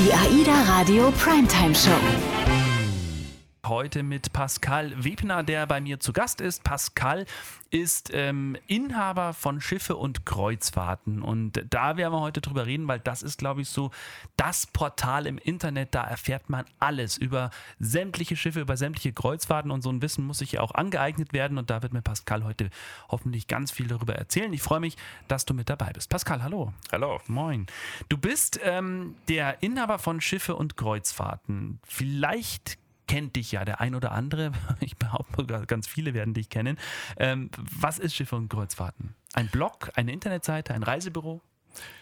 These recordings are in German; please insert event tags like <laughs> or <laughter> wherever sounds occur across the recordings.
Die AIDA Radio Primetime Show. Heute mit Pascal Webner, der bei mir zu Gast ist. Pascal ist ähm, Inhaber von Schiffe und Kreuzfahrten. Und da werden wir heute drüber reden, weil das ist, glaube ich, so das Portal im Internet. Da erfährt man alles über sämtliche Schiffe, über sämtliche Kreuzfahrten. Und so ein Wissen muss sich ja auch angeeignet werden. Und da wird mir Pascal heute hoffentlich ganz viel darüber erzählen. Ich freue mich, dass du mit dabei bist. Pascal, hallo. Hallo. Moin. Du bist ähm, der Inhaber von Schiffe und Kreuzfahrten. Vielleicht kennt dich ja der ein oder andere. <laughs> Ich behaupte ganz viele werden dich kennen. Ähm, was ist Schiffe und Kreuzfahrten? Ein Blog, eine Internetseite, ein Reisebüro?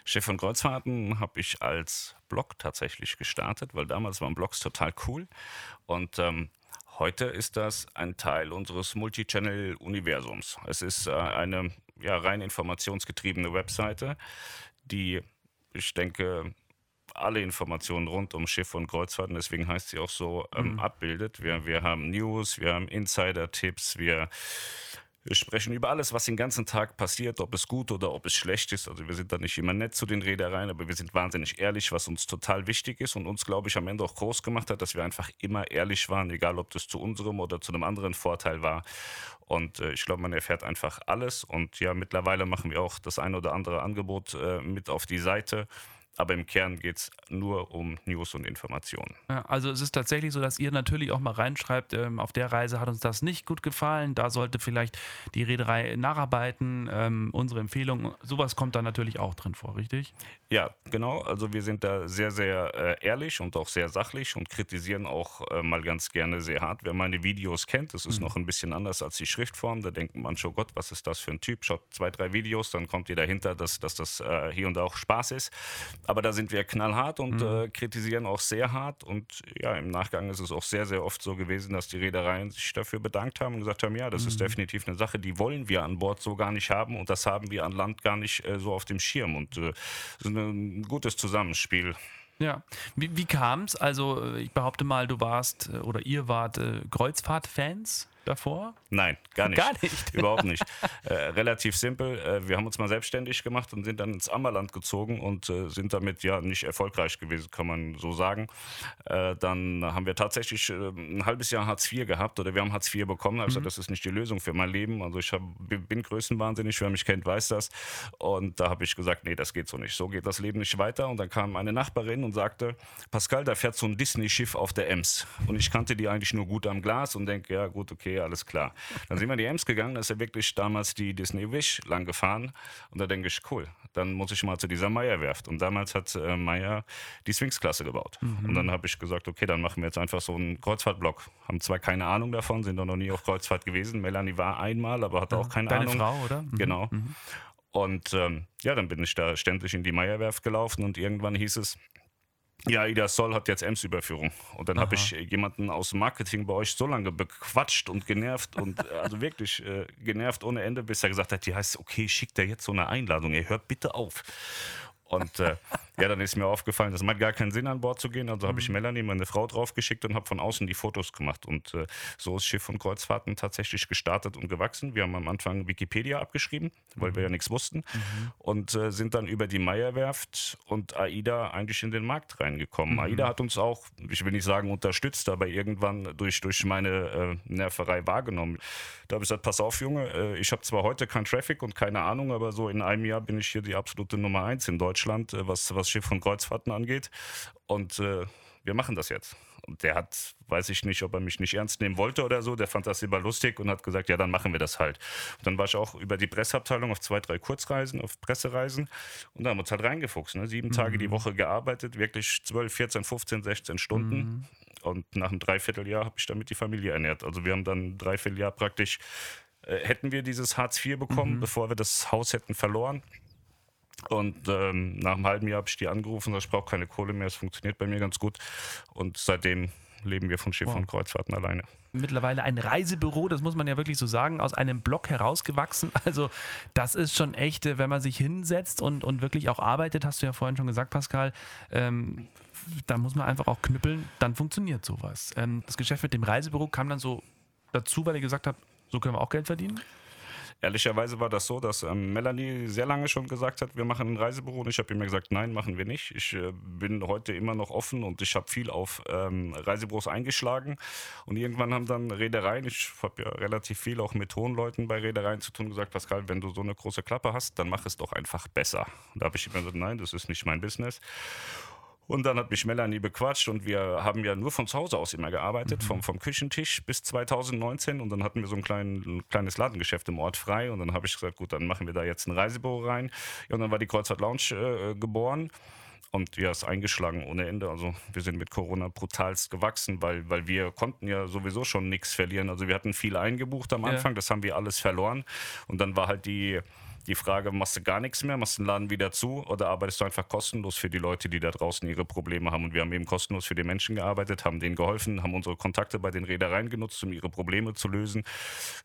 Schiff und Kreuzfahrten habe ich als Blog tatsächlich gestartet, weil damals waren Blogs total cool. Und ähm, heute ist das ein Teil unseres Multichannel-Universums. Es ist äh, eine ja, rein informationsgetriebene Webseite, die ich denke alle Informationen rund um Schiffe und Kreuzfahrten, deswegen heißt sie auch so, ähm, mhm. abbildet. Wir, wir haben News, wir haben Insider-Tipps, wir wir sprechen über alles, was den ganzen Tag passiert, ob es gut oder ob es schlecht ist. Also wir sind da nicht immer nett zu den Reedereien, aber wir sind wahnsinnig ehrlich, was uns total wichtig ist und uns, glaube ich, am Ende auch groß gemacht hat, dass wir einfach immer ehrlich waren, egal ob das zu unserem oder zu einem anderen Vorteil war. Und äh, ich glaube, man erfährt einfach alles. Und ja, mittlerweile machen wir auch das ein oder andere Angebot äh, mit auf die Seite. Aber im Kern geht es nur um News und Informationen. Ja, also es ist tatsächlich so, dass ihr natürlich auch mal reinschreibt, ähm, auf der Reise hat uns das nicht gut gefallen, da sollte vielleicht die Reederei nacharbeiten, ähm, unsere Empfehlung, sowas kommt da natürlich auch drin vor, richtig? Ja, genau. Also wir sind da sehr, sehr äh, ehrlich und auch sehr sachlich und kritisieren auch äh, mal ganz gerne sehr hart. Wer meine Videos kennt, das ist mhm. noch ein bisschen anders als die Schriftform. Da denkt man schon, Gott, was ist das für ein Typ? Schaut zwei, drei Videos, dann kommt ihr dahinter, dass, dass das äh, hier und da auch Spaß ist. Aber da sind wir knallhart und mhm. äh, kritisieren auch sehr hart. Und ja, im Nachgang ist es auch sehr, sehr oft so gewesen, dass die Reedereien sich dafür bedankt haben und gesagt haben, ja, das mhm. ist definitiv eine Sache, die wollen wir an Bord so gar nicht haben und das haben wir an Land gar nicht äh, so auf dem Schirm. Und äh, das ist ein gutes Zusammenspiel. Ja, wie, wie kam es? Also äh, ich behaupte mal, du warst äh, oder ihr wart äh, Kreuzfahrt-Fans davor? Nein, gar nicht. Gar nicht. <laughs> Überhaupt nicht. Äh, relativ simpel. Äh, wir haben uns mal selbstständig gemacht und sind dann ins Ammerland gezogen und äh, sind damit ja nicht erfolgreich gewesen, kann man so sagen. Äh, dann haben wir tatsächlich äh, ein halbes Jahr Hartz IV gehabt oder wir haben Hartz IV bekommen. Also mhm. das ist nicht die Lösung für mein Leben. Also ich hab, bin größenwahnsinnig, wer mich kennt, weiß das. Und da habe ich gesagt, nee, das geht so nicht. So geht das Leben nicht weiter. Und dann kam eine Nachbarin und sagte, Pascal, da fährt so ein Disney-Schiff auf der Ems. Und ich kannte die eigentlich nur gut am Glas und denke, ja gut, okay, alles klar. Dann sind wir in die Ems gegangen, da ist ja wirklich damals die Disney Wish lang gefahren und da denke ich, cool, dann muss ich mal zu dieser Meyer-Werft. Und damals hat äh, Meyer die Sphinx-Klasse gebaut. Mhm. Und dann habe ich gesagt, okay, dann machen wir jetzt einfach so einen Kreuzfahrtblock. Haben zwar keine Ahnung davon, sind doch noch nie auf Kreuzfahrt gewesen. Melanie war einmal, aber hatte ja, auch keine deine Ahnung. Frau, oder? Mhm. Genau. Mhm. Und ähm, ja, dann bin ich da ständig in die Meyer-Werft gelaufen und irgendwann hieß es, ja, Ida Soll hat jetzt Ems-Überführung. Und dann habe ich jemanden aus dem Marketing bei euch so lange bequatscht und genervt und äh, also wirklich äh, genervt ohne Ende, bis er gesagt hat, die heißt, okay, schickt er jetzt so eine Einladung, ihr hört bitte auf. Und äh, ja, dann ist mir aufgefallen, das macht gar keinen Sinn, an Bord zu gehen. Also habe ich mhm. Melanie, meine Frau, draufgeschickt und habe von außen die Fotos gemacht. Und äh, so ist Schiff und Kreuzfahrten tatsächlich gestartet und gewachsen. Wir haben am Anfang Wikipedia abgeschrieben, weil wir ja mhm. nichts wussten. Mhm. Und äh, sind dann über die Meierwerft und AIDA eigentlich in den Markt reingekommen. Mhm. AIDA hat uns auch, ich will nicht sagen unterstützt, aber irgendwann durch, durch meine äh, Nerverei wahrgenommen. Da habe ich gesagt, pass auf, Junge, äh, ich habe zwar heute kein Traffic und keine Ahnung, aber so in einem Jahr bin ich hier die absolute Nummer eins in Deutschland. Deutschland, äh, was, was Schiff- und Kreuzfahrten angeht. Und äh, wir machen das jetzt. Und der hat, weiß ich nicht, ob er mich nicht ernst nehmen wollte oder so, der fand das immer lustig und hat gesagt, ja, dann machen wir das halt. Und dann war ich auch über die Presseabteilung auf zwei, drei Kurzreisen, auf Pressereisen und da haben wir uns halt reingefuchst. Ne? Sieben mhm. Tage die Woche gearbeitet, wirklich 12, 14, 15, 16 Stunden. Mhm. Und nach einem Dreivierteljahr habe ich damit die Familie ernährt. Also wir haben dann ein Dreivierteljahr praktisch, äh, hätten wir dieses Hartz IV bekommen, mhm. bevor wir das Haus hätten verloren und ähm, nach einem halben Jahr habe ich die angerufen, ich brauche keine Kohle mehr, es funktioniert bei mir ganz gut. Und seitdem leben wir von Schiff wow. und Kreuzfahrten alleine. Mittlerweile ein Reisebüro, das muss man ja wirklich so sagen, aus einem Blog herausgewachsen. <laughs> Also das ist schon echt, äh, wenn man sich hinsetzt und, und wirklich auch arbeitet, hast du ja vorhin schon gesagt, Pascal, ähm, da muss man einfach auch knüppeln, dann funktioniert sowas. Ähm, das Geschäft mit dem Reisebüro kam dann so dazu, weil ihr gesagt habt, so können wir auch Geld verdienen? Ehrlicherweise war das so, dass ähm, Melanie sehr lange schon gesagt hat, wir machen ein Reisebüro und ich habe immer gesagt, nein, machen wir nicht. Ich äh, bin heute immer noch offen und ich habe viel auf ähm, Reisebüros eingeschlagen und irgendwann haben dann Reedereien, ich habe ja relativ viel auch mit hohen Leuten bei Reedereien zu tun, gesagt, Pascal, wenn du so eine große Klappe hast, dann mach es doch einfach besser. Und da habe ich immer gesagt, nein, das ist nicht mein Business. Und dann hat mich Melanie bequatscht und wir haben ja nur von zu Hause aus immer gearbeitet, mhm. vom, vom Küchentisch bis 2019. Und dann hatten wir so ein, klein, ein kleines Ladengeschäft im Ort frei. Und dann habe ich gesagt, gut, dann machen wir da jetzt ein Reisebüro rein. Ja, und dann war die Kreuzfahrt Lounge äh, geboren. Und ja, ist eingeschlagen ohne Ende. Also wir sind mit Corona brutalst gewachsen, weil, weil wir konnten ja sowieso schon nichts verlieren. Also wir hatten viel eingebucht am Anfang, ja. das haben wir alles verloren. Und dann war halt die, die Frage, machst du gar nichts mehr, machst den Laden wieder zu oder arbeitest du einfach kostenlos für die Leute, die da draußen ihre Probleme haben? Und wir haben eben kostenlos für die Menschen gearbeitet, haben denen geholfen, haben unsere Kontakte bei den Reedereien genutzt, um ihre Probleme zu lösen.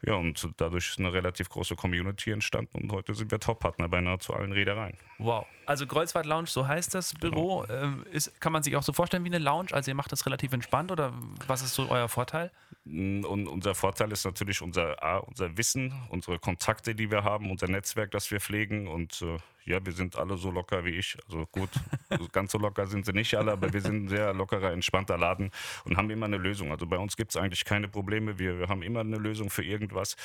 Ja, und dadurch ist eine relativ große Community entstanden und heute sind wir Top-Partner bei nahezu allen Reedereien. Wow. Also Kreuzfahrt Lounge, so heißt das Büro. Genau. Ähm, ist, kann man sich auch so vorstellen wie eine Lounge? Also ihr macht das relativ entspannt oder was ist so euer Vorteil? Und unser Vorteil ist natürlich unser, A, unser Wissen, unsere Kontakte, die wir haben, unser Netzwerk, das wir pflegen und äh, ja, wir sind alle so locker wie ich. Also gut, <laughs> ganz so locker sind sie nicht alle, aber wir sind ein sehr lockerer, entspannter Laden und haben immer eine Lösung. Also bei uns gibt es eigentlich keine Probleme. Wir, wir, haben immer eine Lösung für irgendwas.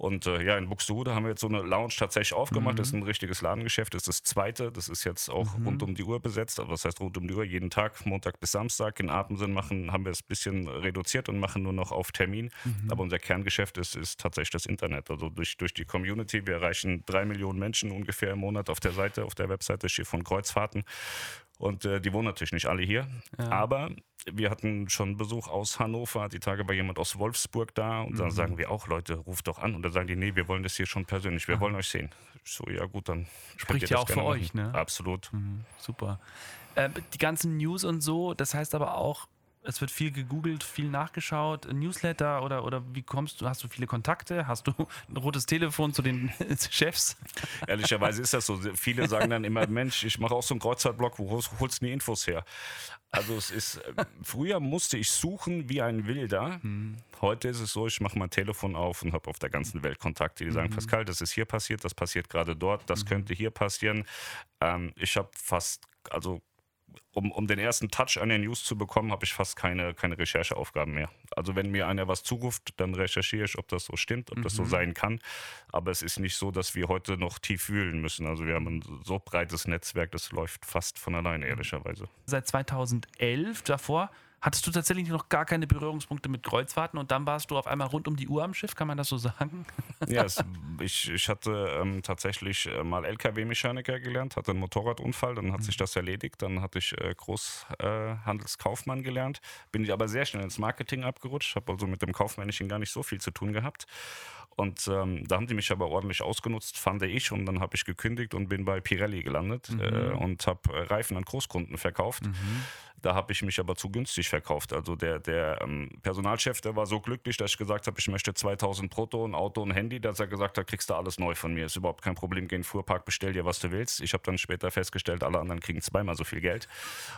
Und äh, ja, in Buxtehude haben wir jetzt so eine Lounge tatsächlich aufgemacht. Mhm. Das ist ein richtiges Ladengeschäft. Das ist das zweite. Das ist jetzt auch mhm. rund um die Uhr besetzt. Also das heißt rund um die Uhr jeden Tag, Montag bis Samstag. In Atemsinn machen, haben wir es ein bisschen reduziert und machen nur noch auf Termin. Mhm. Aber unser Kerngeschäft ist, ist tatsächlich das Internet. Also durch, durch die Community. Wir erreichen drei Millionen Menschen ungefähr im Monat auf der Seite, auf der Webseite Schiff von Kreuzfahrten. Und äh, die wohnen natürlich nicht alle hier. Ja. Aber wir hatten schon Besuch aus Hannover. Die Tage war jemand aus Wolfsburg da. Und mhm. dann sagen wir auch, Leute, ruft doch an. Und dann sagen die, nee, wir wollen das hier schon persönlich. Wir Aha. wollen euch sehen. So, ja gut, dann spricht ja auch für euch, ne? Absolut. Mhm. Super. Äh, die ganzen News und so, das heißt aber auch, es wird viel gegoogelt, viel nachgeschaut, Newsletter oder, oder wie kommst du? Hast du viele Kontakte? Hast du ein rotes Telefon zu den <laughs> Chefs? Ehrlicherweise ist das so. Viele sagen dann immer, <laughs> Mensch, ich mache auch so einen Kreuzfahrtblog, wo holst du die Infos her? Also es ist, äh, früher musste ich suchen wie ein Wilder. Mhm. Heute ist es so, ich mache mein Telefon auf und habe auf der ganzen Welt Kontakte, die sagen, mhm. Pascal, das ist hier passiert, das passiert gerade dort, das mhm. könnte hier passieren. Ähm, ich habe fast, also um, um den ersten Touch an den News zu bekommen, habe ich fast keine, keine Rechercheaufgaben mehr. Also wenn mir einer was zuruft, dann recherchiere ich, ob das so stimmt, ob mhm. das so mhm. sein kann. Aber es ist nicht so, dass wir heute noch tief wühlen müssen. Also wir haben ein so breites Netzwerk, das läuft fast von alleine, ehrlicherweise. Seit 2011, davor hattest du tatsächlich noch gar keine Berührungspunkte mit Kreuzfahrten und dann warst du auf einmal rund um die Uhr am Schiff, kann man das so sagen? <laughs> Ja, es, ich, ich hatte ähm, tatsächlich äh, mal LKW-Mechaniker gelernt, hatte einen Motorradunfall, dann hat mhm. sich das erledigt, dann hatte ich äh, Großhandelskaufmann äh, gelernt, bin ich aber sehr schnell ins Marketing abgerutscht, habe also mit dem Kaufmännischen gar nicht so viel zu tun gehabt. Und ähm, da haben die mich aber ordentlich ausgenutzt, fand ich. Und dann habe ich gekündigt und bin bei Pirelli gelandet mhm. äh, und habe Reifen an Großkunden verkauft. Mhm. Da habe ich mich aber zu günstig verkauft. Also der, der ähm, Personalchef, der war so glücklich, dass ich gesagt habe, ich möchte 2000 brutto, ein Auto, ein Handy, dass er gesagt hat, kriegst du alles neu von mir. Ist überhaupt kein Problem, geh in den Fuhrpark, bestell dir, was du willst. Ich habe dann später festgestellt, alle anderen kriegen zweimal so viel Geld.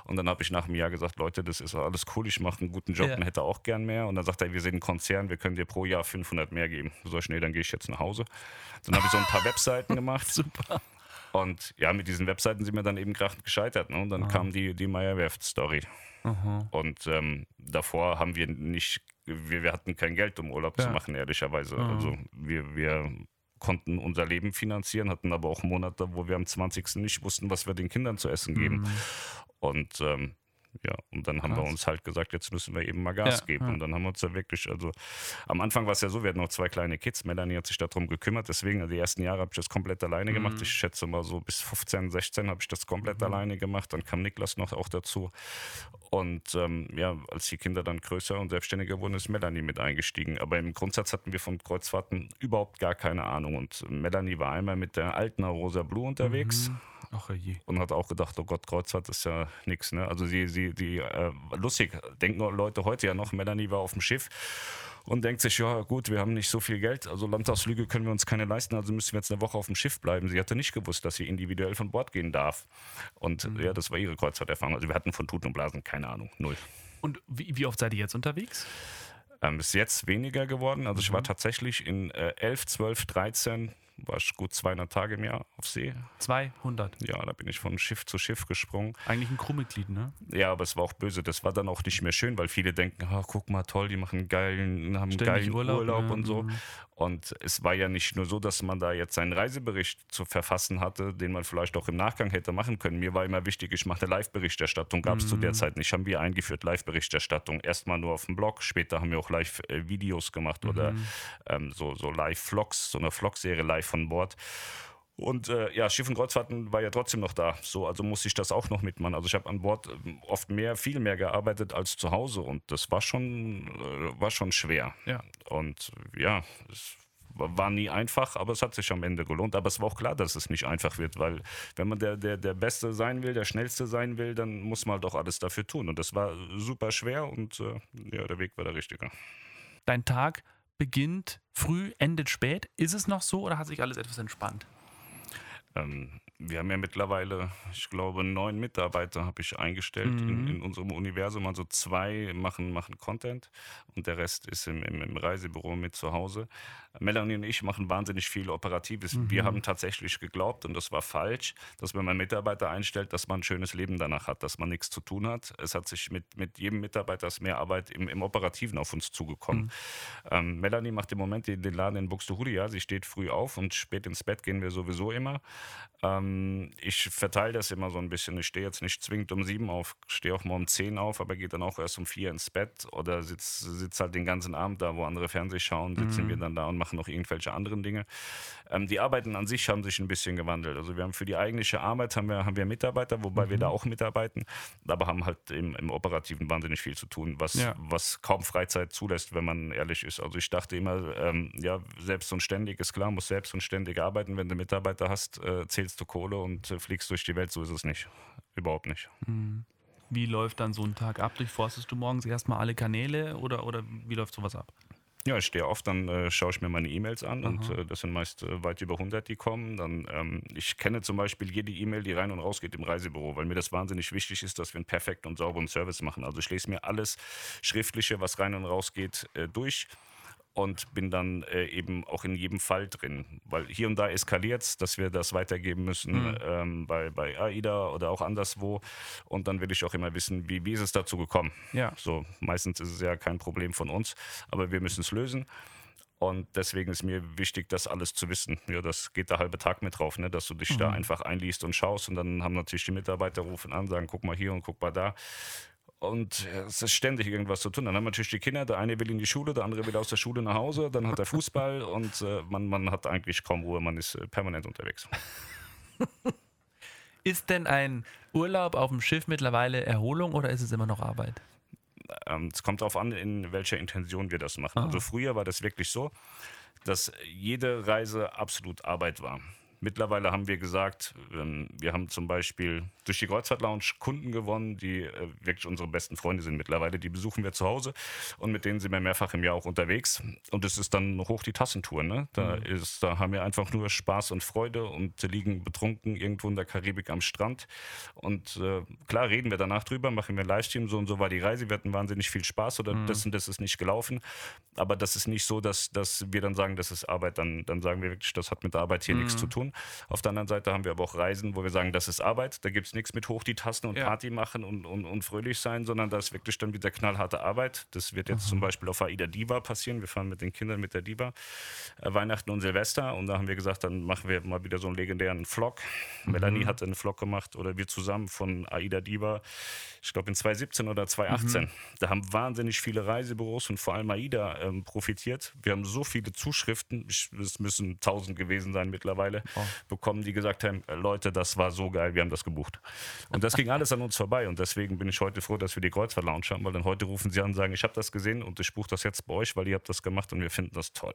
Und dann habe ich nach einem Jahr gesagt, Leute, das ist alles cool, ich mache einen guten Job ja. und hätte auch gern mehr. Und dann sagt er, wir sind ein Konzern, wir können dir pro Jahr 500 mehr geben. So schnell, dann gehe ich jetzt nach Hause. Dann habe ich so ein paar <laughs> Webseiten gemacht. Super. Und ja, mit diesen Webseiten sind wir dann eben krachend gescheitert. Ne? Und dann ah. kam die, die Meyer-Werft-Story. Und ähm, davor haben wir nicht, wir, wir hatten kein Geld, um Urlaub ja. zu machen, ehrlicherweise. Mhm. Also wir, wir konnten unser Leben finanzieren, hatten aber auch Monate, wo wir am 20. nicht wussten, was wir den Kindern zu essen geben. Mhm. Und ähm, ja, und dann haben wir uns halt gesagt, jetzt müssen wir eben mal Gas ja, geben. Ja. Und dann haben wir uns ja wirklich, also am Anfang war es ja so, wir hatten noch zwei kleine Kids. Melanie hat sich darum gekümmert. Deswegen, also die ersten Jahre habe ich das komplett alleine mhm. gemacht. Ich schätze mal so bis 15, 16 habe ich das komplett mhm. alleine gemacht. Dann kam Niklas noch auch dazu. Und ähm, ja, als die Kinder dann größer und selbstständiger wurden, ist Melanie mit eingestiegen. Aber im Grundsatz hatten wir von Kreuzfahrten überhaupt gar keine Ahnung. Und Melanie war einmal mit der alten Rosa Blue unterwegs. Mhm Ach je. Und hat auch gedacht, oh Gott, Kreuzfahrt ist ja nichts. Ne? Also sie, sie, die, äh, lustig, denken Leute heute ja noch, Melanie war auf dem Schiff und denkt sich, ja gut, wir haben nicht so viel Geld, also Landtagsflüge können wir uns keine leisten, also müssen wir jetzt eine Woche auf dem Schiff bleiben. Sie hatte nicht gewusst, dass sie individuell von Bord gehen darf. Und mhm. ja, das war ihre Kreuzfahrterfahrung. Also wir hatten von Tuten und Blasen keine Ahnung, null. Und wie, wie oft seid ihr jetzt unterwegs? Ähm, ist jetzt weniger geworden. Also ich war tatsächlich in äh, 11, 12, 13 war ich gut 200 Tage im Jahr auf See. 200. Ja, da bin ich von Schiff zu Schiff gesprungen. Eigentlich ein Crewmitglied, ne? Ja, aber es war auch böse. Das war dann auch nicht mehr schön, weil viele denken, oh, guck mal, toll, die machen einen geilen, haben einen Ständig geilen Urlaub, Urlaub, ja, und so. mhm. Und es war ja nicht nur so, dass man da jetzt einen Reisebericht zu verfassen hatte, den man vielleicht auch im Nachgang hätte machen können. Mir war immer wichtig, ich mache eine Live-Berichterstattung. Gab es zu Mhm. der Zeit nicht. Haben wir eingeführt, Live-Berichterstattung. Erstmal nur auf dem Blog, später haben wir auch Live-Videos gemacht oder Mhm. ähm, so, so Live-Vlogs, so eine Vlog-Serie live von Bord. Und äh, ja, Schiff und Kreuzfahrten war ja trotzdem noch da. So, also musste ich das auch noch mitmachen. Also ich habe an Bord ähm, oft mehr, viel mehr gearbeitet als zu Hause und das war schon, äh, war schon schwer. Ja. Und ja, es war nie einfach, aber es hat sich am Ende gelohnt. Aber es war auch klar, dass es nicht einfach wird, weil wenn man der, der, der Beste sein will, der Schnellste sein will, dann muss man halt auch alles dafür tun. Und das war super schwer und äh, ja, der Weg war der richtige. Dein Tag beginnt früh, endet spät. Ist es noch so oder hat sich alles etwas entspannt? Ähm, wir haben ja mittlerweile, ich glaube, neun Mitarbeiter habe ich eingestellt in, in unserem Universum. Also zwei machen, machen Content und der Rest ist im, im, im Reisebüro mit zu Hause. Melanie und ich machen wahnsinnig viel Operatives. Wir haben tatsächlich geglaubt, und das war falsch, dass wenn man Mitarbeiter einstellt, dass man ein schönes Leben danach hat, dass man nichts zu tun hat. Es hat sich mit, mit jedem Mitarbeiter mehr Arbeit im, im Operativen auf uns zugekommen. Ähm, Melanie macht im Moment den, den Laden in Buxtehude, ja, sie steht früh auf und spät ins Bett gehen wir sowieso immer. Ähm, ich verteile das immer so ein bisschen. Ich stehe jetzt nicht zwingend um sieben auf, stehe auch mal um zehn auf, aber gehe dann auch erst um vier ins Bett oder sitze sitz halt den ganzen Abend da, wo andere Fernseh schauen, sitzen wir dann da und machen noch irgendwelche anderen Dinge. Ähm, die Arbeiten an sich haben sich ein bisschen gewandelt. Also wir haben für die eigentliche Arbeit haben wir, haben wir Mitarbeiter, wobei wir da auch mitarbeiten, aber haben halt im, im Operativen wahnsinnig viel zu tun, was, Ja. was kaum Freizeit zulässt, wenn man ehrlich ist. Also ich dachte immer, ähm, ja, selbst und ständig ist klar, muss selbst und ständig arbeiten. Wenn du Mitarbeiter hast, äh, zählst du Kohle und äh, fliegst durch die Welt. So ist es nicht. Überhaupt nicht. Wie läuft dann so ein Tag ab? Durchforstest du morgens erstmal alle Kanäle oder, oder wie läuft sowas ab? Ja, ich stehe auf, dann äh, schaue ich mir meine E-Mails an und äh, das sind meist äh, weit über 100, die kommen. Dann, ähm, ich kenne zum Beispiel jede E-Mail, die rein und raus geht im Reisebüro, weil mir das wahnsinnig wichtig ist, dass wir einen perfekten und sauberen Service machen. Also ich lese mir alles Schriftliche, was rein und raus geht, äh, durch und bin dann äh, eben auch in jedem Fall drin. Weil hier und da eskaliert es, dass wir das weitergeben müssen ähm, bei, bei AIDA oder auch anderswo. Und dann will ich auch immer wissen, wie, wie ist es dazu gekommen. Ja. So, meistens ist es ja kein Problem von uns, aber wir müssen es lösen. Und deswegen ist mir wichtig, das alles zu wissen. Ja, das geht der halbe Tag mit drauf, ne? dass du dich da einfach einliest und schaust. Und dann haben natürlich die Mitarbeiter rufen an, sagen, guck mal hier und guck mal da. Und äh, es ist ständig irgendwas zu tun. Dann haben natürlich die Kinder, der eine will in die Schule, der andere will aus der Schule nach Hause, dann hat er Fußball <laughs> und äh, man, man hat eigentlich kaum Ruhe, man ist äh, permanent unterwegs. <laughs> Ist denn ein Urlaub auf dem Schiff mittlerweile Erholung oder ist es immer noch Arbeit? Ähm, es kommt darauf an, in welcher Intention wir das machen. Also früher war das wirklich so, dass jede Reise absolut Arbeit war. Mittlerweile haben wir gesagt, ähm, wir haben zum Beispiel durch die Kreuzfahrt Lounge Kunden gewonnen, die äh, wirklich unsere besten Freunde sind mittlerweile. Die besuchen wir zu Hause und mit denen sind wir mehrfach im Jahr auch unterwegs. Und es ist dann hoch die Tassentour. Ne? Da, ist, da haben wir einfach nur Spaß und Freude und liegen betrunken irgendwo in der Karibik am Strand. Und äh, klar reden wir danach drüber, machen wir einen Livestream, so und so war die Reise. Wir hatten wahnsinnig viel Spaß oder das und das ist nicht gelaufen. Aber das ist nicht so, dass, dass wir dann sagen, das ist Arbeit. Dann, dann sagen wir wirklich, das hat mit der Arbeit hier nichts zu tun. Auf der anderen Seite haben wir aber auch Reisen, wo wir sagen, das ist Arbeit. Da gibt es nichts mit hoch die Tasten und Ja. Party machen und, und, und fröhlich sein, sondern da ist wirklich dann wieder knallharte Arbeit. Das wird jetzt zum Beispiel auf AIDA Diva passieren. Wir fahren mit den Kindern mit der Diva äh, Weihnachten und Silvester und da haben wir gesagt, dann machen wir mal wieder so einen legendären Vlog. Melanie hat einen Vlog gemacht oder wir zusammen von AIDA Diva, ich glaube in 2017 oder 2018. Da haben wahnsinnig viele Reisebüros und vor allem AIDA ähm, profitiert. Wir haben so viele Zuschriften, es müssen tausend gewesen sein mittlerweile, bekommen, die gesagt haben, äh, Leute, das war so geil, wir haben das gebucht. Und das ging alles an uns vorbei und deswegen bin ich heute froh, dass wir die Kreuzfahrt Lounge haben, weil dann heute rufen sie an und sagen, ich habe das gesehen und ich buche das jetzt bei euch, weil ihr habt das gemacht und wir finden das toll.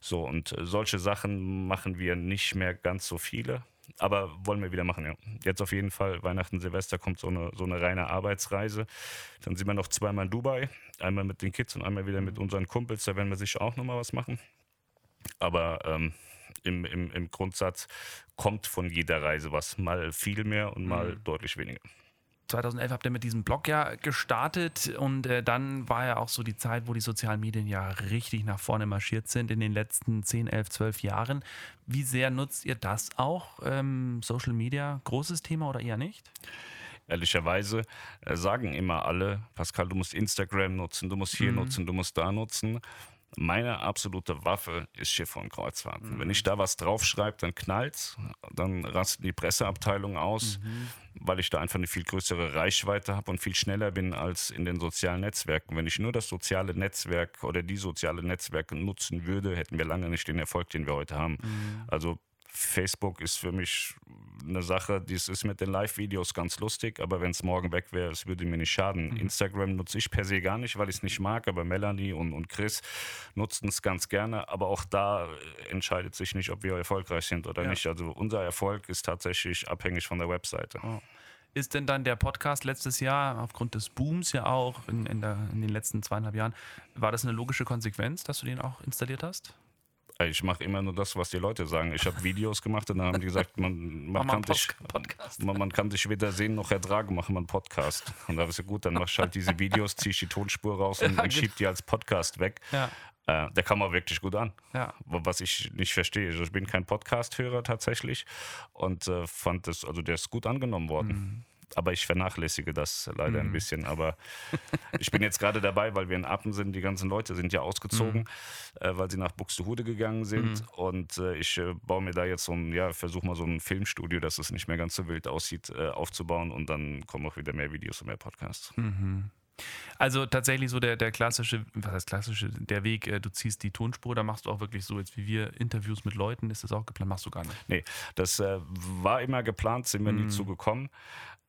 So, und äh, solche Sachen machen wir nicht mehr ganz so viele. Aber wollen wir wieder machen, ja. Jetzt auf jeden Fall, Weihnachten, Silvester kommt so eine, so eine reine Arbeitsreise. Dann sind wir noch zweimal in Dubai. Einmal mit den Kids und einmal wieder mit unseren Kumpels. Da werden wir sicher auch nochmal was machen. Aber ähm, im, im, im Grundsatz kommt von jeder Reise was. Mal viel mehr und mal deutlich weniger. 2011 habt ihr mit diesem Blog ja gestartet und äh, dann war ja auch so die Zeit, wo die sozialen Medien ja richtig nach vorne marschiert sind in den letzten 10, 11, 12 Jahren. Wie sehr nutzt ihr das auch? Ähm, Social Media, großes Thema oder eher nicht? Ehrlicherweise äh, sagen immer alle, Pascal, du musst Instagram nutzen, du musst hier mhm. nutzen, du musst da nutzen. Meine absolute Waffe ist Schiffe und Kreuzfahrten. Mhm. Wenn ich da was draufschreibe, dann knallt's, dann rasten die Presseabteilung aus, mhm. weil ich da einfach eine viel größere Reichweite habe und viel schneller bin als in den sozialen Netzwerken. Wenn ich nur das soziale Netzwerk oder die soziale Netzwerke nutzen würde, hätten wir lange nicht den Erfolg, den wir heute haben. Mhm. Also Facebook ist für mich eine Sache, die ist mit den Live-Videos ganz lustig, aber wenn es morgen weg wäre, es würde mir nicht schaden. Mhm. Instagram nutze ich per se gar nicht, weil ich es nicht mag, aber Melanie und, und Chris nutzen es ganz gerne. Aber auch da entscheidet sich nicht, ob wir erfolgreich sind oder ja. nicht. Also unser Erfolg ist tatsächlich abhängig von der Webseite. Oh. Ist denn dann der Podcast letztes Jahr aufgrund des Booms ja auch in, in, der, in den letzten zweieinhalb Jahren, war das eine logische Konsequenz, dass du den auch installiert hast? Ich mache immer nur das, was die Leute sagen. Ich habe Videos gemacht und dann haben die gesagt, man, man, kann, dich, man, man, kann dich weder sehen noch ertragen, machen wir einen Podcast. Und da ich gesagt, gut, dann mach ich halt diese Videos, ziehe ich die Tonspur raus und, <laughs> ja, und schieb die als Podcast weg. Ja. Äh, der kam auch wirklich gut an. Ja. Was ich nicht verstehe. Ich bin kein Podcast-Hörer tatsächlich und äh, fand das, also der ist gut angenommen worden. Mhm aber ich vernachlässige das leider mhm. ein bisschen. Aber ich bin jetzt gerade dabei, weil wir in Appen sind. Die ganzen Leute sind ja ausgezogen, mhm. äh, weil sie nach Buxtehude gegangen sind. Mhm. Und äh, ich äh, baue mir da jetzt so ein, ja, versuche mal so ein Filmstudio, dass es nicht mehr ganz so wild aussieht, äh, aufzubauen. Und dann kommen auch wieder mehr Videos und mehr Podcasts. Mhm. Also tatsächlich so der, der klassische, was heißt klassische, der Weg, äh, du ziehst die Tonspur, da machst du auch wirklich so jetzt wie wir Interviews mit Leuten, ist das auch geplant, machst du gar nicht? Nee, das äh, war immer geplant, sind wir nie mhm. zugekommen.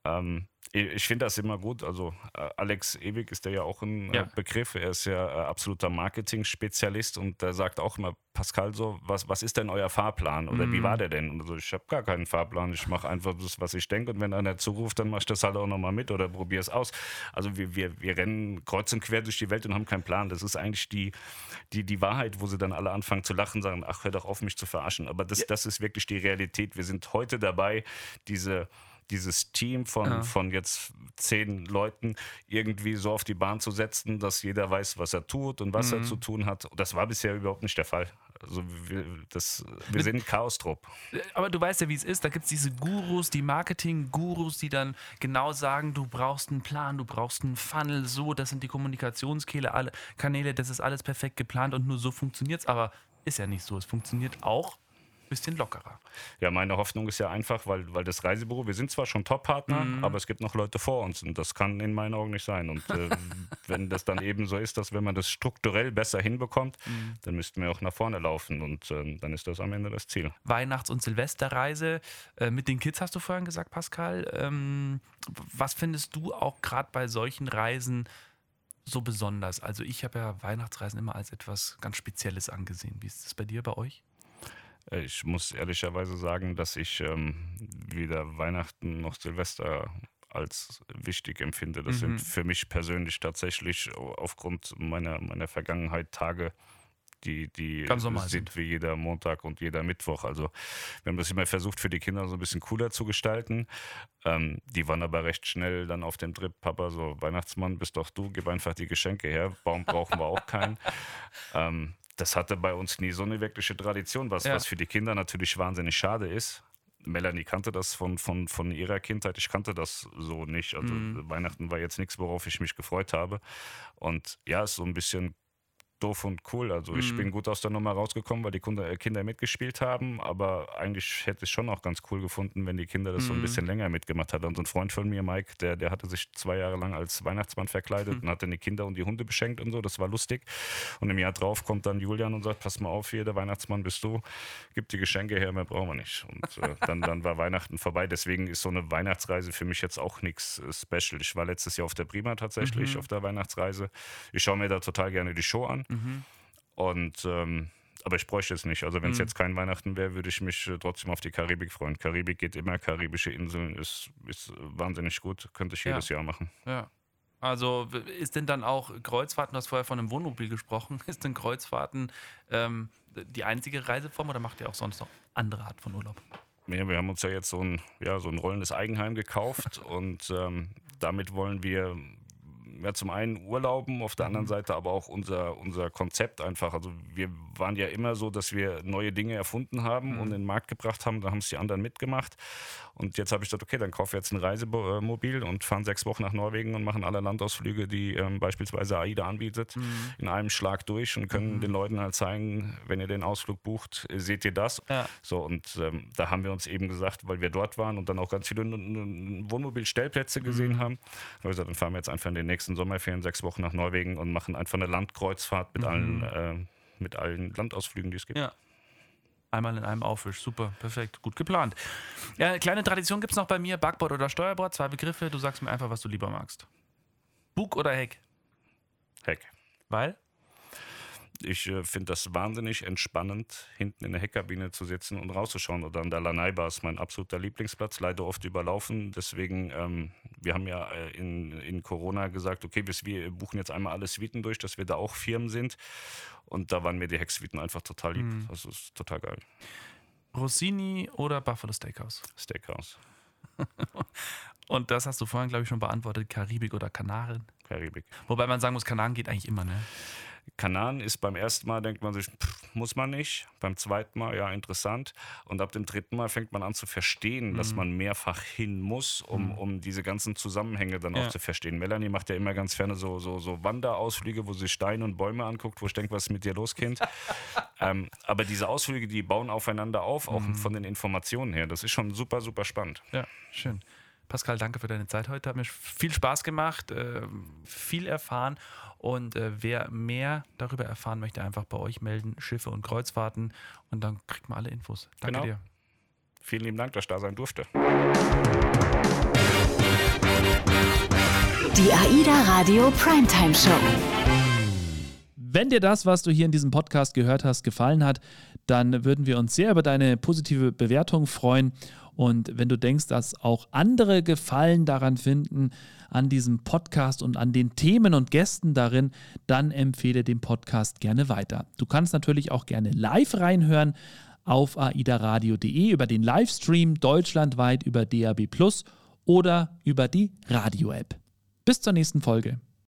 Ähm, ich finde das immer gut. Also äh, Alex Ewig ist ja auch ein äh, ja. Begriff. Er ist ja äh, absoluter Marketing-Spezialist und der sagt auch immer, Pascal, so, was, was ist denn euer Fahrplan? Oder mhm. wie war der denn? Also ich habe gar keinen Fahrplan. Ich mache einfach das, was ich denke. Und wenn einer zuruft, dann mach ich das halt auch nochmal mit oder probiere es aus. Also wir, wir, wir rennen kreuz und quer durch die Welt und haben keinen Plan. Das ist eigentlich die, die, die Wahrheit, wo sie dann alle anfangen zu lachen, sagen, ach, hör doch auf, mich zu verarschen. Aber das, ja. das ist wirklich die Realität. Wir sind heute dabei, diese dieses Team von, ja. von jetzt zehn Leuten irgendwie so auf die Bahn zu setzen, dass jeder weiß, was er tut und was mhm. er zu tun hat. Das war bisher überhaupt nicht der Fall. Also wir, das, wir sind Chaos-Trupp. Aber du weißt ja, wie es ist. Da gibt es diese Gurus, die Marketing-Gurus, die dann genau sagen, du brauchst einen Plan, du brauchst einen Funnel, so, das sind die Kommunikationskanäle, alle Kanäle, das ist alles perfekt geplant und nur so funktioniert es. Aber ist ja nicht so. Es funktioniert auch bisschen lockerer. Ja, meine Hoffnung ist ja einfach, weil, weil das Reisebüro, wir sind zwar schon Top-Partner, mhm. aber es gibt noch Leute vor uns und das kann in meinen Augen nicht sein. Und äh, <laughs> wenn das dann eben so ist, dass wenn man das strukturell besser hinbekommt, mhm. dann müssten wir auch nach vorne laufen und äh, dann ist das am Ende das Ziel. Weihnachts- und Silvesterreise äh, mit den Kids hast du vorhin gesagt, Pascal. Ähm, was findest du auch gerade bei solchen Reisen so besonders? Also ich habe ja Weihnachtsreisen immer als etwas ganz Spezielles angesehen. Wie ist das bei dir, bei euch? Äh, ich muss ehrlicherweise sagen, dass ich ähm, weder Weihnachten noch Silvester als wichtig empfinde. Das mhm. sind für mich persönlich tatsächlich aufgrund meiner, meiner Vergangenheit Tage, die, die sind, sind wie jeder Montag und jeder Mittwoch. Also wir haben das immer versucht, für die Kinder so ein bisschen cooler zu gestalten. Ähm, die waren aber recht schnell dann auf dem Trip, Papa, so Weihnachtsmann bist doch du, gib einfach die Geschenke her. Baum brauchen wir auch keinen. <laughs> ähm, das hatte bei uns nie so eine wirkliche Tradition, was, ja. was für die Kinder natürlich wahnsinnig schade ist. Melanie kannte das von, von, von ihrer Kindheit. Ich kannte das so nicht. Also mhm. Weihnachten war jetzt nichts, worauf ich mich gefreut habe. Und ja, ist so ein bisschen doof und cool. Also ich mhm. bin gut aus der Nummer rausgekommen, weil die äh, Kinder mitgespielt haben, aber eigentlich hätte ich schon auch ganz cool gefunden, wenn die Kinder das mhm. so ein mhm. bisschen länger mitgemacht hätten. Und ein Freund von mir, Mike, der, der hatte sich zwei Jahre lang als Weihnachtsmann verkleidet mhm. und hat dann die Kinder und die Hunde beschenkt und so. Das war lustig. Und im Jahr drauf kommt dann Julian und sagt, pass mal auf hier, der Weihnachtsmann bist du, gib die Geschenke her, mehr brauchen wir nicht. Und äh, dann, dann war Weihnachten vorbei. Deswegen ist so eine Weihnachtsreise für mich jetzt auch nichts äh, special. Ich war letztes Jahr auf der Prima tatsächlich, mhm. auf der Weihnachtsreise. Ich schaue mir da total gerne die Show an. Mhm. Und ähm, aber ich bräuchte es nicht. Also wenn es mhm. jetzt kein Weihnachten wäre, würde ich mich äh, trotzdem auf die Karibik freuen. Karibik geht immer, karibische Inseln ist, ist wahnsinnig gut, könnte ich jedes ja. Jahr machen. Ja. Also ist denn dann auch Kreuzfahrten, du hast vorher von einem Wohnmobil gesprochen, <laughs> ist denn Kreuzfahrten ähm, die einzige Reiseform oder macht ihr auch sonst noch andere Art von Urlaub? Ja, wir haben uns ja jetzt so ein, ja, so ein rollendes Eigenheim gekauft <laughs> und ähm, damit wollen wir ja, zum einen Urlauben, auf der anderen Mhm. Seite aber auch unser, unser Konzept einfach. Also wir waren ja immer so, dass wir neue Dinge erfunden haben Mhm. und in den Markt gebracht haben. Da haben es die anderen mitgemacht. Und jetzt habe ich gesagt, okay, dann kaufe jetzt ein Reisemobil und fahren sechs Wochen nach Norwegen und machen alle Landausflüge, die ähm, beispielsweise AIDA anbietet, Mhm. in einem Schlag durch und können den Leuten halt zeigen, wenn ihr den Ausflug bucht, seht ihr das. Ja. So, und ähm, da haben wir uns eben gesagt, weil wir dort waren und dann auch ganz viele Wohnmobilstellplätze gesehen Mhm. haben, haben wir gesagt, dann fahren wir jetzt einfach in den nächsten Sommerferien sechs Wochen nach Norwegen und machen einfach eine Landkreuzfahrt mit, allen, äh, mit allen Landausflügen, die es gibt. Ja. Einmal in einem Aufwisch. Super, perfekt, gut geplant. Ja, kleine Tradition gibt es noch bei mir: Backboard oder Steuerbord. Zwei Begriffe. Du sagst mir einfach, was du lieber magst. Bug oder Heck? Heck. Weil? Ich äh, finde das wahnsinnig entspannend, hinten in der Heckkabine zu sitzen und rauszuschauen. Oder an der Lanai-Bar ist mein absoluter Lieblingsplatz, leider oft überlaufen. Deswegen, ähm, wir haben ja äh, in, in Corona gesagt, okay, wir, wir buchen jetzt einmal alle Suiten durch, dass wir da auch Firmen sind. Und da waren mir die Hecksuiten einfach total lieb. Das ist total geil. Rossini oder Buffalo Steakhouse? Steakhouse, <laughs> Und das hast du vorhin, glaube ich, schon beantwortet: Karibik oder Kanaren? Karibik. Wobei man sagen muss, Kanaren geht eigentlich immer, ne? Kanan ist beim ersten Mal, denkt man sich, pff, muss man nicht. Beim zweiten Mal, ja, interessant. Und ab dem dritten Mal fängt man an zu verstehen, dass Mhm. man mehrfach hin muss, um, um diese ganzen Zusammenhänge dann Ja. auch zu verstehen. Melanie macht ja immer ganz ferne so, so, so Wanderausflüge, wo sie Steine und Bäume anguckt, wo ich denke, was ist mit dir los, Kind? <laughs> ähm, aber diese Ausflüge, die bauen aufeinander auf, auch Mhm. von den Informationen her. Das ist schon super, super spannend. Ja, schön. Pascal, danke für deine Zeit heute. Hat mir viel Spaß gemacht, äh, viel erfahren. Und äh, wer mehr darüber erfahren möchte, einfach bei euch melden, Schiffe und Kreuzfahrten. Und dann kriegt man alle Infos. Danke Genau. dir. Vielen lieben Dank, dass ich da sein durfte. Die AIDA Radio Primetime Show. Wenn dir das, was du hier in diesem Podcast gehört hast, gefallen hat, dann würden wir uns sehr über deine positive Bewertung freuen. Und wenn du denkst, dass auch andere Gefallen daran finden, an diesem Podcast und an den Themen und Gästen darin, dann empfehle den Podcast gerne weiter. Du kannst natürlich auch gerne live reinhören auf aidaradio.de über den Livestream deutschlandweit über DAB Plus oder über die Radio-App. Bis zur nächsten Folge.